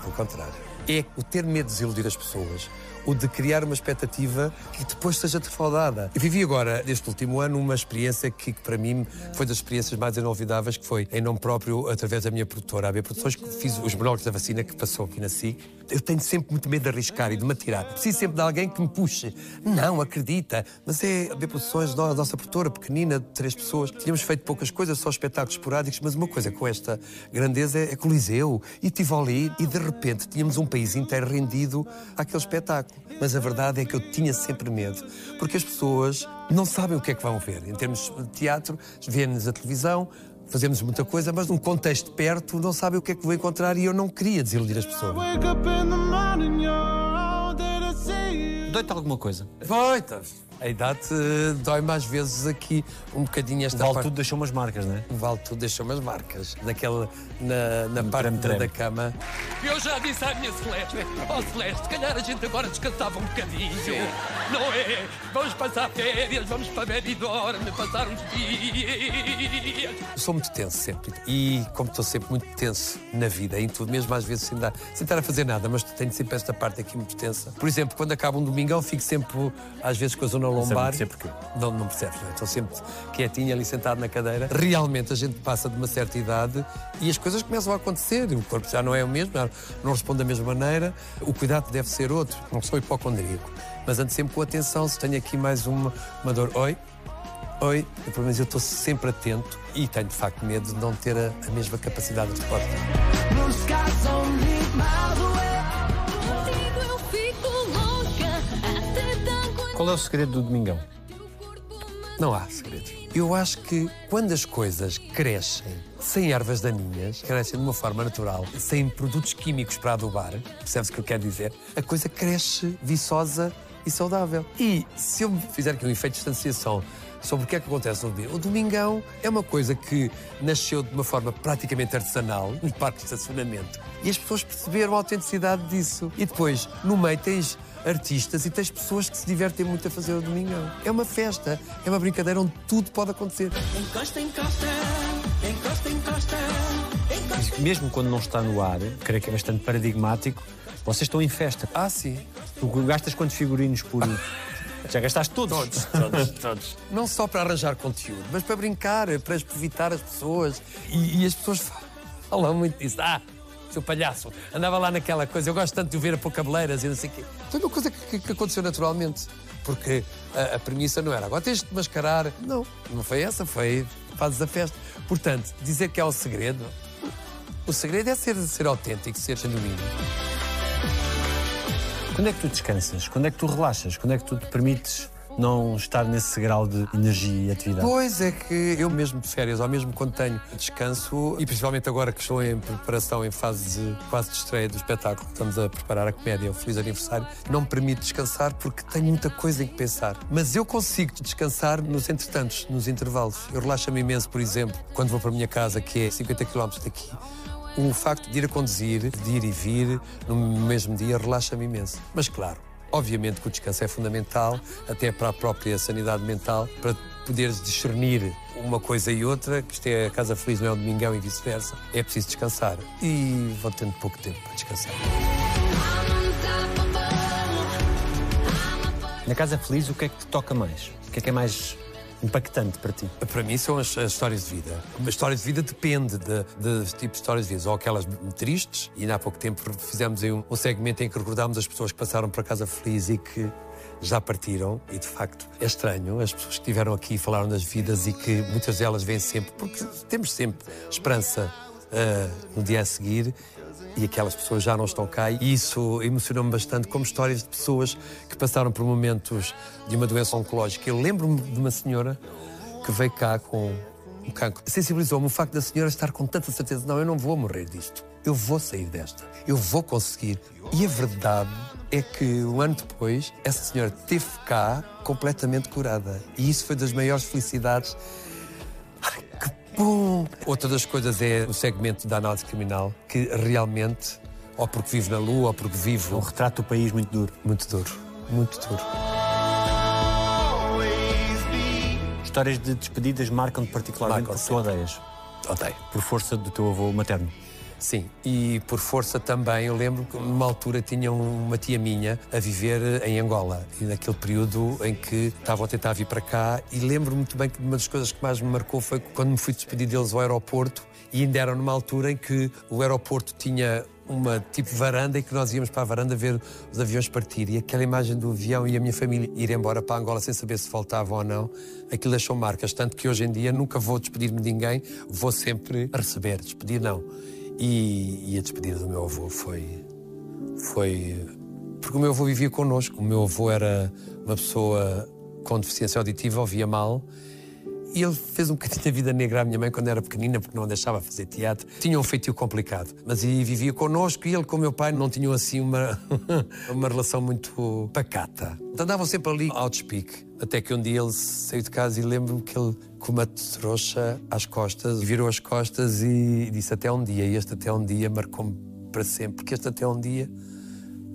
D: Pelo contrário. É o ter medo de desiludir as pessoas, o de criar uma expectativa que depois seja defraudada. Eu vivi agora, neste último ano, uma experiência que, para mim foi das experiências mais inolvidáveis, que foi em nome próprio, através da minha produtora, a B Produções, que fiz os monólogos da vacina que passou aqui na SIC. Eu tenho sempre muito medo de arriscar e de me atirar. Preciso sempre de alguém que me puxe. Não, acredita. Mas é B Produções, a nossa produtora, pequenina, de três pessoas. Tínhamos feito poucas coisas, só espetáculos esporádicos, mas uma coisa com esta grandeza é Coliseu e Tivoli. E de repente tínhamos um país inteiro rendido àquele espetáculo. Mas a verdade é que eu tinha sempre medo, porque as pessoas não sabem o que é que vão ver. Em termos de teatro, vêem-nos a televisão, fazemos muita coisa, mas num contexto perto não sabem o que é que vou encontrar e eu não queria desiludir as pessoas.
A: Dói-te alguma coisa?
D: Vai-te. A idade uh, dói mais vezes aqui um bocadinho esta
A: O Vale
D: parte.
A: Tudo deixou umas marcas, não é?
D: O Vale Tudo deixou umas marcas. Naquela, na, na parte da, da cama.
C: Eu já disse à minha Celeste, ó Celeste, se calhar a gente agora descansava um bocadinho. Não é? Vamos passar férias, vamos para Benidorm, passar uns dias.
D: Eu sou muito tenso sempre. E como estou sempre muito tenso na vida, em tudo, mesmo às vezes sem, dar, sem estar a fazer nada, mas tenho sempre esta parte aqui muito tensa. Por exemplo, quando acaba um domingão, fico sempre, às vezes, com a zona lombar.
A: percebo porquê.
D: Não, não percebes, não é? Estou sempre quietinho ali sentado na cadeira. Realmente a gente passa de uma certa idade e as coisas começam a acontecer. O corpo já não é o mesmo, não responde da mesma maneira. O cuidado deve ser outro. Não sou hipocondríaco, mas ando sempre com atenção. Se tenho aqui mais uma, uma dor, oi, Oi, pelo menos eu estou sempre atento e tenho de facto medo de não ter a, a mesma capacidade de resposta.
A: Qual é o segredo do Domingão?
D: Não há segredo. Eu acho que quando as coisas crescem sem ervas daninhas, crescem de uma forma natural, sem produtos químicos para adubar, percebes o que eu quero dizer? A coisa cresce viçosa e saudável. E se eu fizer aqui um efeito de distanciação sobre o que é que acontece no domingo, o domingão é uma coisa que nasceu de uma forma praticamente artesanal, no parque de estacionamento, e as pessoas perceberam a autenticidade disso. E depois, no meio, tens artistas e tens pessoas que se divertem muito a fazer o domingão. É uma festa, é uma brincadeira onde tudo pode acontecer.
A: Mesmo quando não está no ar, creio que é bastante paradigmático, vocês estão em festa.
D: Ah, sim.
A: Tu gastas quantos figurinos por. Já gastaste todos?
D: Todos,
A: todos, todos.
D: Não só para arranjar conteúdo, mas para brincar, para evitar as pessoas. E, e as pessoas falam muito disso. Ah, seu palhaço, andava lá naquela coisa. Eu gosto tanto de o ver a pôr cabeleiras e não sei o quê. Foi uma coisa que, que aconteceu naturalmente. Porque a, a premissa não era agora tens de mascarar. Não, não foi essa, foi fazes a festa. Portanto, dizer que é o segredo. O segredo é ser, ser autêntico, ser genuíno.
A: Quando é que tu descansas? Quando é que tu relaxas? Quando é que tu te permites não estar nesse grau de energia e atividade?
D: Pois é que eu mesmo de férias, ou mesmo quando tenho descanso, e principalmente agora que estou em preparação, em fase de quase de estreia do espetáculo, estamos a preparar a comédia, o Feliz Aniversário, não me permite descansar porque tenho muita coisa em que pensar. Mas eu consigo descansar nos entretantos, nos intervalos. Eu relaxo-me imenso, por exemplo, quando vou para a minha casa, que é 50 km daqui. O facto de ir a conduzir, de ir e vir no mesmo dia, relaxa-me imenso. Mas claro, Obviamente que o descanso é fundamental, até para a própria sanidade mental, para poderes discernir uma coisa e outra, que isto é a Casa Feliz, não é o Domingão e vice-versa. É preciso descansar. E vou tendo pouco tempo para descansar.
A: Na Casa Feliz, o que é que te toca mais? O que é que é mais impactante para ti?
D: Para mim são as, as histórias de vida. Uma história de vida depende de, de, de tipo de histórias de vida. Ou aquelas tristes, e ainda há pouco tempo fizemos um, um segmento em que recordámos as pessoas que passaram para Casa Feliz e que já partiram e de facto é estranho. As pessoas que estiveram aqui falaram das vidas e que muitas delas vêm sempre, porque temos sempre esperança uh, no dia a seguir e aquelas pessoas já não estão cá. E isso emocionou-me bastante, como histórias de pessoas que passaram por momentos de uma doença oncológica. Eu lembro-me de uma senhora que veio cá com um cancro. Sensibilizou-me o facto da senhora estar com tanta certeza: não, eu não vou morrer disto. Eu vou sair desta. Eu vou conseguir. E a verdade é que um ano depois, essa senhora teve cá completamente curada. E isso foi das maiores felicidades. Ai, que bom! Outra das coisas é o segmento da análise criminal, que realmente, ou porque vive na Lua, ou porque vive.
A: Um retrato do país muito duro.
D: Muito duro. Muito duro.
A: Histórias de despedidas marcam-te particularmente
D: Marcam
A: porque tu odeias.
D: Odeio.
A: Por força do teu avô materno.
D: Sim, e por força também, eu lembro que numa altura tinha uma tia minha a viver em Angola, e naquele período em que estavam a tentar vir para cá, e lembro muito bem que uma das coisas que mais me marcou foi quando me fui despedir deles ao aeroporto, e ainda era numa altura em que o aeroporto tinha uma tipo varanda e que nós íamos para a varanda ver os aviões partir. E aquela imagem do avião e a minha família ir embora para Angola sem saber se voltavam ou não, aquilo deixou marcas. Tanto que hoje em dia nunca vou despedir-me de ninguém, vou sempre receber, despedir não. E, e a despedida do meu avô foi. Foi. Porque o meu avô vivia connosco. O meu avô era uma pessoa com deficiência auditiva, ouvia mal. E ele fez um bocadinho a vida negra à minha mãe quando era pequenina, porque não a deixava fazer teatro. Tinha um feitio complicado, mas e vivia connosco e ele com o meu pai não tinham assim uma, uma relação muito pacata. Andavam sempre ali ao. Até que um dia ele saiu de casa e lembro-me que ele, com uma trouxa às costas, virou as costas e disse até um dia. E este até um dia marcou-me para sempre, porque este até um dia,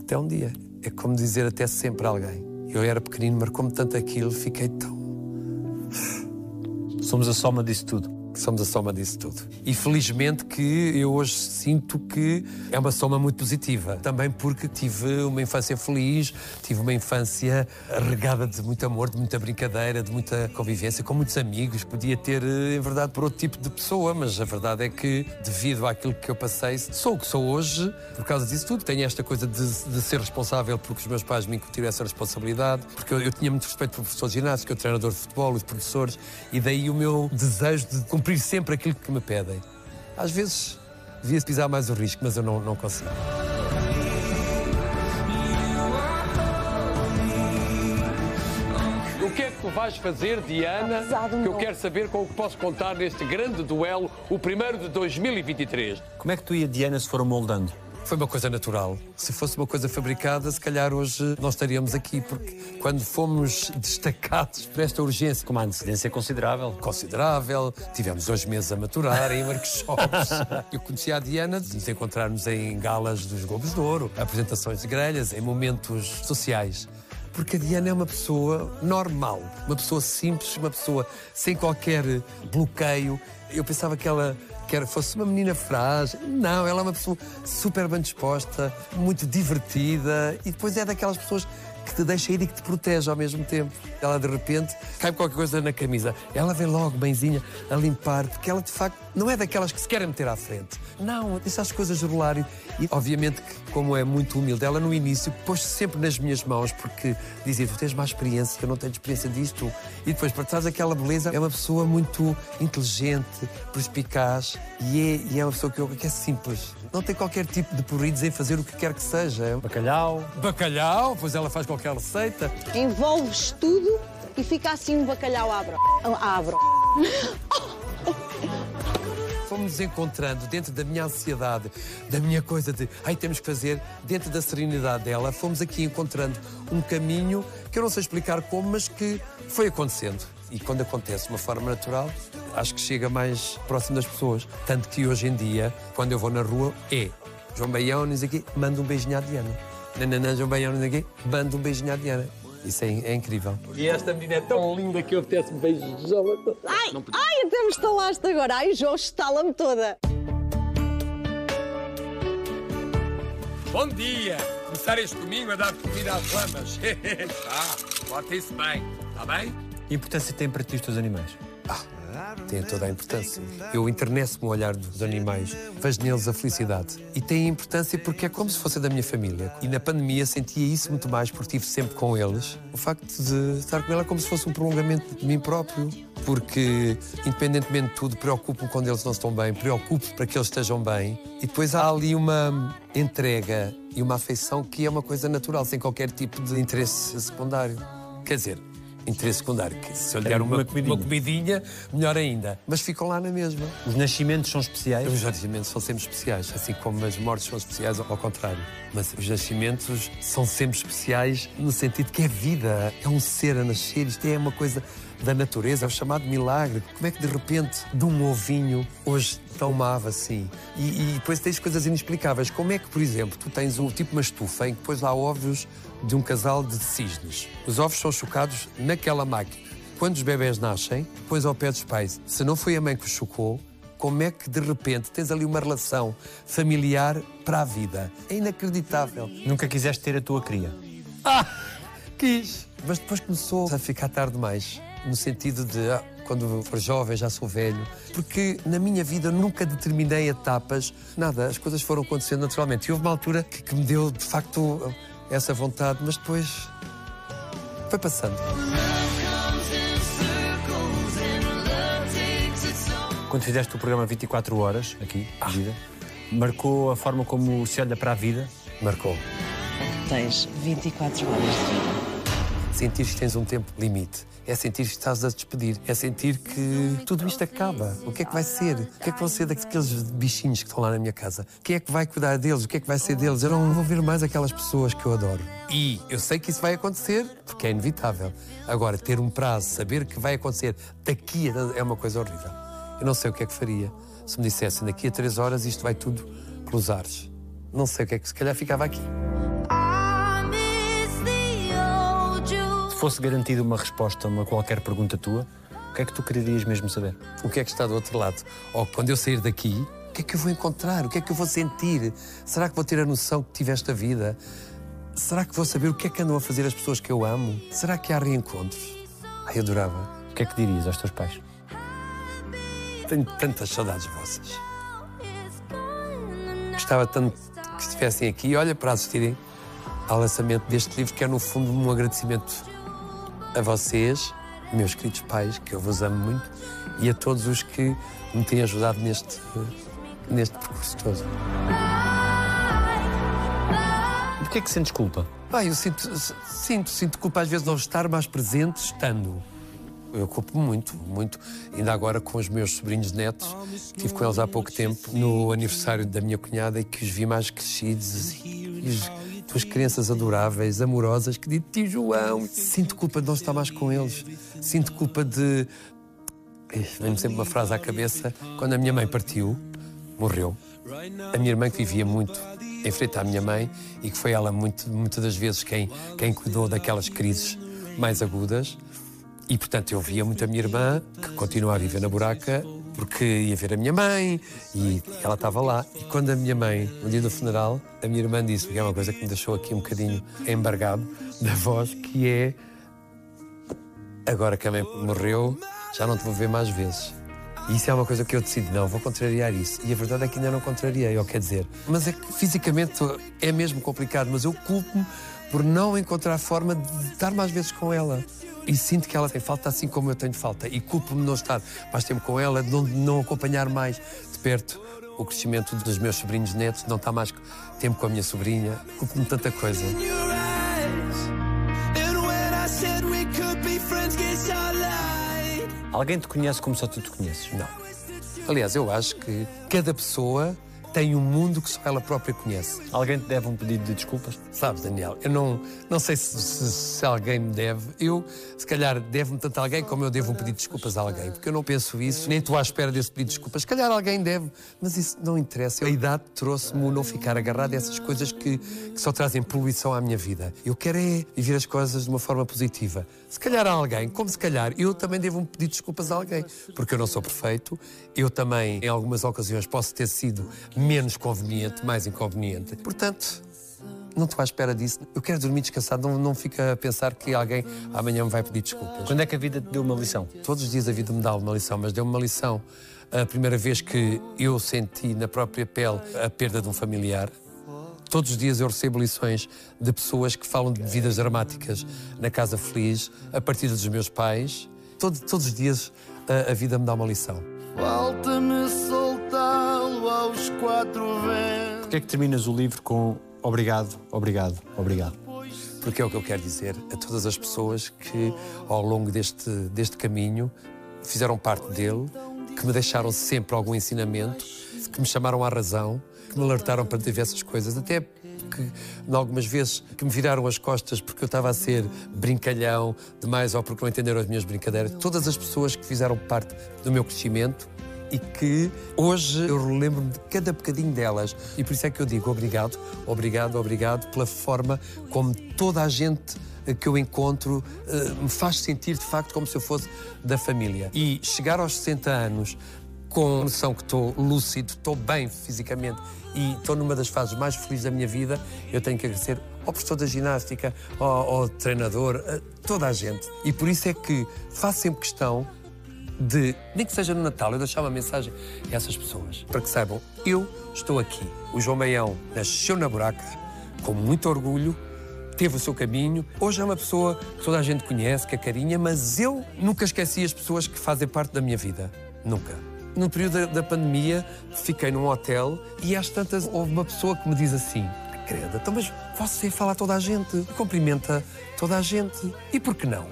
D: até um dia, é como dizer até sempre a alguém. Eu era pequenino, marcou-me tanto aquilo, fiquei tão
A: Somos a soma disso tudo.
D: Que somos a soma disso tudo. E felizmente que eu hoje sinto que é uma soma muito positiva. Também porque tive uma infância feliz, tive uma infância regada de muito amor, de muita brincadeira, de muita convivência, com muitos amigos. Podia ter, eh, em verdade, por outro tipo de pessoa, mas a verdade é que, devido àquilo que eu passei, sou o que sou hoje por causa disso tudo. Tenho esta coisa de, de ser responsável porque os meus pais me incutiram essa responsabilidade, porque eu, eu tinha muito respeito pelo professor de que o treinador de futebol, os professores, e daí o meu desejo de cumprir sempre aquilo que me pedem. Às vezes devia-se pisar mais o risco, mas eu não, não consigo.
C: O que é que tu vais fazer, Diana? Que eu quero saber com o que posso contar neste grande duelo, o primeiro de 2023.
A: Como é que tu e a Diana se foram moldando?
D: Foi uma coisa natural. Se fosse uma coisa fabricada, se calhar hoje não estaríamos aqui, porque quando fomos destacados por esta urgência,
A: Com uma antecedência considerável.
D: considerável. Tivemos dois meses a maturar em workshops. Eu conheci a Diana de nos encontrarmos em galas dos Globos de Ouro, apresentações de grelhas, em momentos sociais. Porque a Diana é uma pessoa normal, uma pessoa simples, uma pessoa sem qualquer bloqueio. Eu pensava que ela que era, fosse uma menina frágil. Não, ela é uma pessoa super bem disposta, muito divertida e depois é daquelas pessoas que te deixa ir e que te protege ao mesmo tempo. Ela de repente cai qualquer coisa na camisa. Ela vem logo, benzinha, a limpar, porque ela de facto não é daquelas que se querem meter à frente. Não, deixa as coisas rolar. E, obviamente que, como é muito humilde, ela no início pôs-se sempre nas minhas mãos, porque dizia: Tu tens mais experiência, eu não tenho experiência disto. E depois, para trás daquela beleza, é uma pessoa muito inteligente, perspicaz e é, e é uma pessoa que, eu- que é simples. Não tem qualquer tipo de porridos em fazer o que quer que seja.
A: Bacalhau.
D: Bacalhau, pois ela faz qualquer receita.
F: Envolves tudo e fica assim um bacalhau abro. Abro.
D: Fomos encontrando dentro da minha ansiedade, da minha coisa de ai, temos que fazer, dentro da serenidade dela, fomos aqui encontrando um caminho que eu não sei explicar como, mas que foi acontecendo. E quando acontece de uma forma natural, acho que chega mais próximo das pessoas. Tanto que hoje em dia, quando eu vou na rua, é João Baião, não sei quê, manda um beijinho à Diana. Nananã, João Baião, não sei o quê, manda um beijinho à Diana. Isso é, é incrível.
C: E esta menina é tão linda que eu apetece-me beijá-la.
F: Ai, ai, até me estalaste agora. Ai, João, estala-me toda.
C: Bom dia! Começar este domingo a dar comida às lamas. ah, portem-se bem, está bem?
A: Que importância tem para ti os teus animais?
D: Tem toda a importância. Eu interneço-me o olhar dos animais, vejo neles a felicidade. E tem importância porque é como se fosse da minha família. E na pandemia sentia isso muito mais porque estive sempre com eles. O facto de estar com ela é como se fosse um prolongamento de mim próprio. Porque, independentemente de tudo, preocupo-me quando eles não estão bem, preocupo para que eles estejam bem. E depois há ali uma entrega e uma afeição que é uma coisa natural, sem qualquer tipo de interesse secundário. Quer dizer, interesse secundário, que se eu lhe der uma,
A: uma comidinha.
D: uma comidinha, melhor ainda. Mas ficam lá na mesma.
A: Os nascimentos são especiais?
D: Os nascimentos são sempre especiais, assim como as mortes são especiais ao contrário. Mas os nascimentos são sempre especiais no sentido que é vida, é um ser a nascer, isto é uma coisa da natureza, é o chamado milagre. Como é que de repente, de um ovinho, hoje tão uma ave assim? E, e depois tens coisas inexplicáveis. Como é que, por exemplo, tu tens um, tipo uma estufa em que depois há ovos de um casal de cisnes. Os ovos são chocados naquela máquina. Quando os bebés nascem, depois ao pé dos pais, se não foi a mãe que os chocou, como é que de repente tens ali uma relação familiar para a vida? É inacreditável.
A: Nunca quiseste ter a tua cria?
D: Quis. Mas depois começou a ficar tarde demais. No sentido de, ah, quando for jovem, já sou velho. Porque na minha vida nunca determinei etapas, nada. As coisas foram acontecendo naturalmente. E houve uma altura que, que me deu, de facto, essa vontade, mas depois foi passando.
A: Quando fizeste o programa 24 Horas, aqui, a vida, marcou a forma como se olha para a vida?
D: Marcou.
G: Tens 24 horas de vida.
D: Sentir que tens um tempo limite. É sentir que estás a despedir. É sentir que tudo isto acaba. O que é que vai ser? O que é que vão ser daqueles bichinhos que estão lá na minha casa? Quem é que vai cuidar deles? O que é que vai ser deles? Eu não vou ver mais aquelas pessoas que eu adoro. E eu sei que isso vai acontecer porque é inevitável. Agora, ter um prazo, saber que vai acontecer daqui é uma coisa horrível. Eu não sei o que é que faria se me dissessem daqui a três horas isto vai tudo pelos ares. Não sei o que é que se calhar ficava aqui.
A: Fosse garantida uma resposta a uma qualquer pergunta tua, o que é que tu querias mesmo saber?
D: O que é que está do outro lado? Ou quando eu sair daqui, o que é que eu vou encontrar? O que é que eu vou sentir? Será que vou ter a noção que tive esta vida? Será que vou saber o que é que andam a fazer as pessoas que eu amo? Será que há reencontros? Ai, eu adorava.
A: O que é que dirias aos teus pais?
D: Tenho tantas saudades vossas. Gostava tanto que estivessem aqui olha para assistirem ao lançamento deste livro, que é no fundo um agradecimento a vocês, meus queridos pais, que eu vos amo muito, e a todos os que me têm ajudado neste, neste percurso todo.
A: Porquê é que sentes culpa?
D: Pai, eu sinto, sinto, sinto culpa às vezes de não estar mais presente estando. Eu culpo muito, muito. Ainda agora com os meus sobrinhos netos, estive com eles há pouco tempo, no aniversário da minha cunhada, e que os vi mais crescidos e, e os, duas crianças adoráveis, amorosas, que dizem tio João. Sinto culpa de não estar mais com eles. Sinto culpa de. Vem-me sempre uma frase à cabeça. Quando a minha mãe partiu, morreu, a minha irmã que vivia muito em frente à minha mãe e que foi ela muito, muitas das vezes quem, quem cuidou daquelas crises mais agudas. E, portanto, eu via muito a minha irmã, que continua a viver na buraca, porque ia ver a minha mãe e ela estava lá. E quando a minha mãe, no dia do funeral, a minha irmã disse, que é uma coisa que me deixou aqui um bocadinho embargado da voz, que é agora que a mãe morreu, já não te vou ver mais vezes. E isso é uma coisa que eu decidi, não, vou contrariar isso. E a verdade é que ainda não contrariei, ou quer dizer. Mas é que fisicamente é mesmo complicado, mas eu culpo-me por não encontrar forma de estar mais vezes com ela. E sinto que ela tem falta assim como eu tenho falta. E culpo-me não estar mais tempo com ela, de não, de não acompanhar mais de perto o crescimento dos meus sobrinhos netos, de não estar mais tempo com a minha sobrinha. Culpo-me de tanta coisa.
A: Alguém te conhece como só tu te conheces?
D: Não. Aliás, eu acho que cada pessoa tem um mundo que só ela própria conhece.
A: Alguém te deve um pedido de desculpas?
D: Sabes, Daniel, eu não, não sei se, se, se alguém me deve. Eu, se calhar, devo-me tanto a alguém como eu devo um pedido de desculpas a alguém. Porque eu não penso isso, nem estou à espera desse pedido de desculpas. Se calhar alguém deve, mas isso não interessa. A idade trouxe-me o não ficar agarrado a essas coisas que, que só trazem poluição à minha vida. Eu quero é viver as coisas de uma forma positiva. Se calhar há alguém, como se calhar eu também devo um pedido de desculpas a alguém. Porque eu não sou perfeito. Eu também, em algumas ocasiões, posso ter sido menos conveniente, mais inconveniente. Portanto, não estou à espera disso. Eu quero dormir descansado, não, não fica a pensar que alguém amanhã me vai pedir desculpas.
A: Quando é que a vida te deu uma lição?
D: Todos os dias a vida me dá uma lição, mas deu-me uma lição a primeira vez que eu senti na própria pele a perda de um familiar. Todos os dias eu recebo lições de pessoas que falam de vidas dramáticas na Casa Feliz, a partir dos meus pais. Todo, todos os dias a, a vida me dá uma lição.
E: Falta-me aos quatro ventos.
A: Porquê é que terminas o livro com obrigado, obrigado, obrigado?
D: Porque é o que eu quero dizer a todas as pessoas que, ao longo deste, deste caminho, fizeram parte dele, que me deixaram sempre algum ensinamento, que me chamaram à razão, que me alertaram para diversas coisas, até que, em algumas vezes, que me viraram as costas porque eu estava a ser brincalhão demais ou porque não entenderam as minhas brincadeiras. Todas as pessoas que fizeram parte do meu crescimento e que hoje eu relembro-me de cada bocadinho delas. E por isso é que eu digo obrigado, obrigado, obrigado pela forma como toda a gente que eu encontro eh, me faz sentir de facto como se eu fosse da família. E chegar aos 60 anos com a noção que estou lúcido, estou bem fisicamente e estou numa das fases mais felizes da minha vida, eu tenho que agradecer ao professor da ginástica, ao, ao treinador, a toda a gente. E por isso é que faço sempre questão de, nem que seja no Natal, eu deixar uma mensagem a essas pessoas, para que saibam, eu estou aqui. O João Meião nasceu na buraca, com muito orgulho, teve o seu caminho. Hoje é uma pessoa que toda a gente conhece, que é carinha, mas eu nunca esqueci as pessoas que fazem parte da minha vida. Nunca. No período da, pandemia, fiquei num hotel e às tantas houve uma pessoa que me diz assim: Creda, então, mas você fala a toda a gente, cumprimenta toda a gente. E por que não?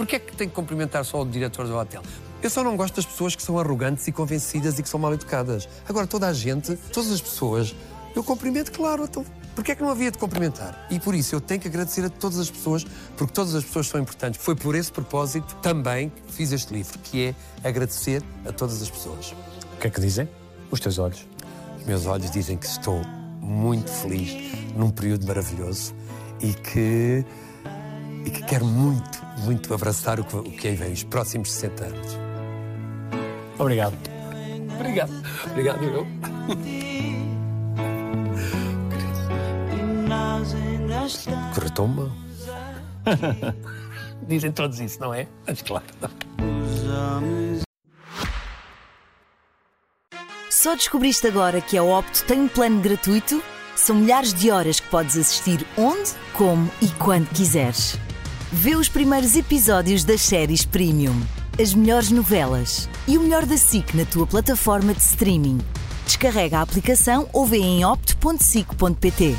D: Porquê é que tem que cumprimentar só o diretor do hotel? Eu só não gosto das pessoas que são arrogantes e convencidas e que são mal educadas. Agora, toda a gente, todas as pessoas, eu cumprimento, claro, então Porquê é que não havia de cumprimentar? E por isso eu tenho que agradecer a todas as pessoas, porque todas as pessoas são importantes. Foi por esse propósito também que fiz este livro, que é agradecer a todas as pessoas.
A: O que é que dizem os teus olhos?
D: Os meus olhos dizem que estou muito feliz num período maravilhoso e que, e que quero muito, muito abraçar o que, o que aí vem, os próximos 60 anos.
A: Obrigado.
D: Obrigado. Obrigado, eu. Corretou mal. Dizem todos isso, não é? Mas claro.
H: Só descobriste agora que a Opto tem um plano gratuito? São milhares de horas que podes assistir onde, como e quando quiseres. Vê os primeiros episódios das séries Premium, as melhores novelas e o melhor da SIC na tua plataforma de streaming. Descarrega a aplicação ou vê em opto.sic.pt.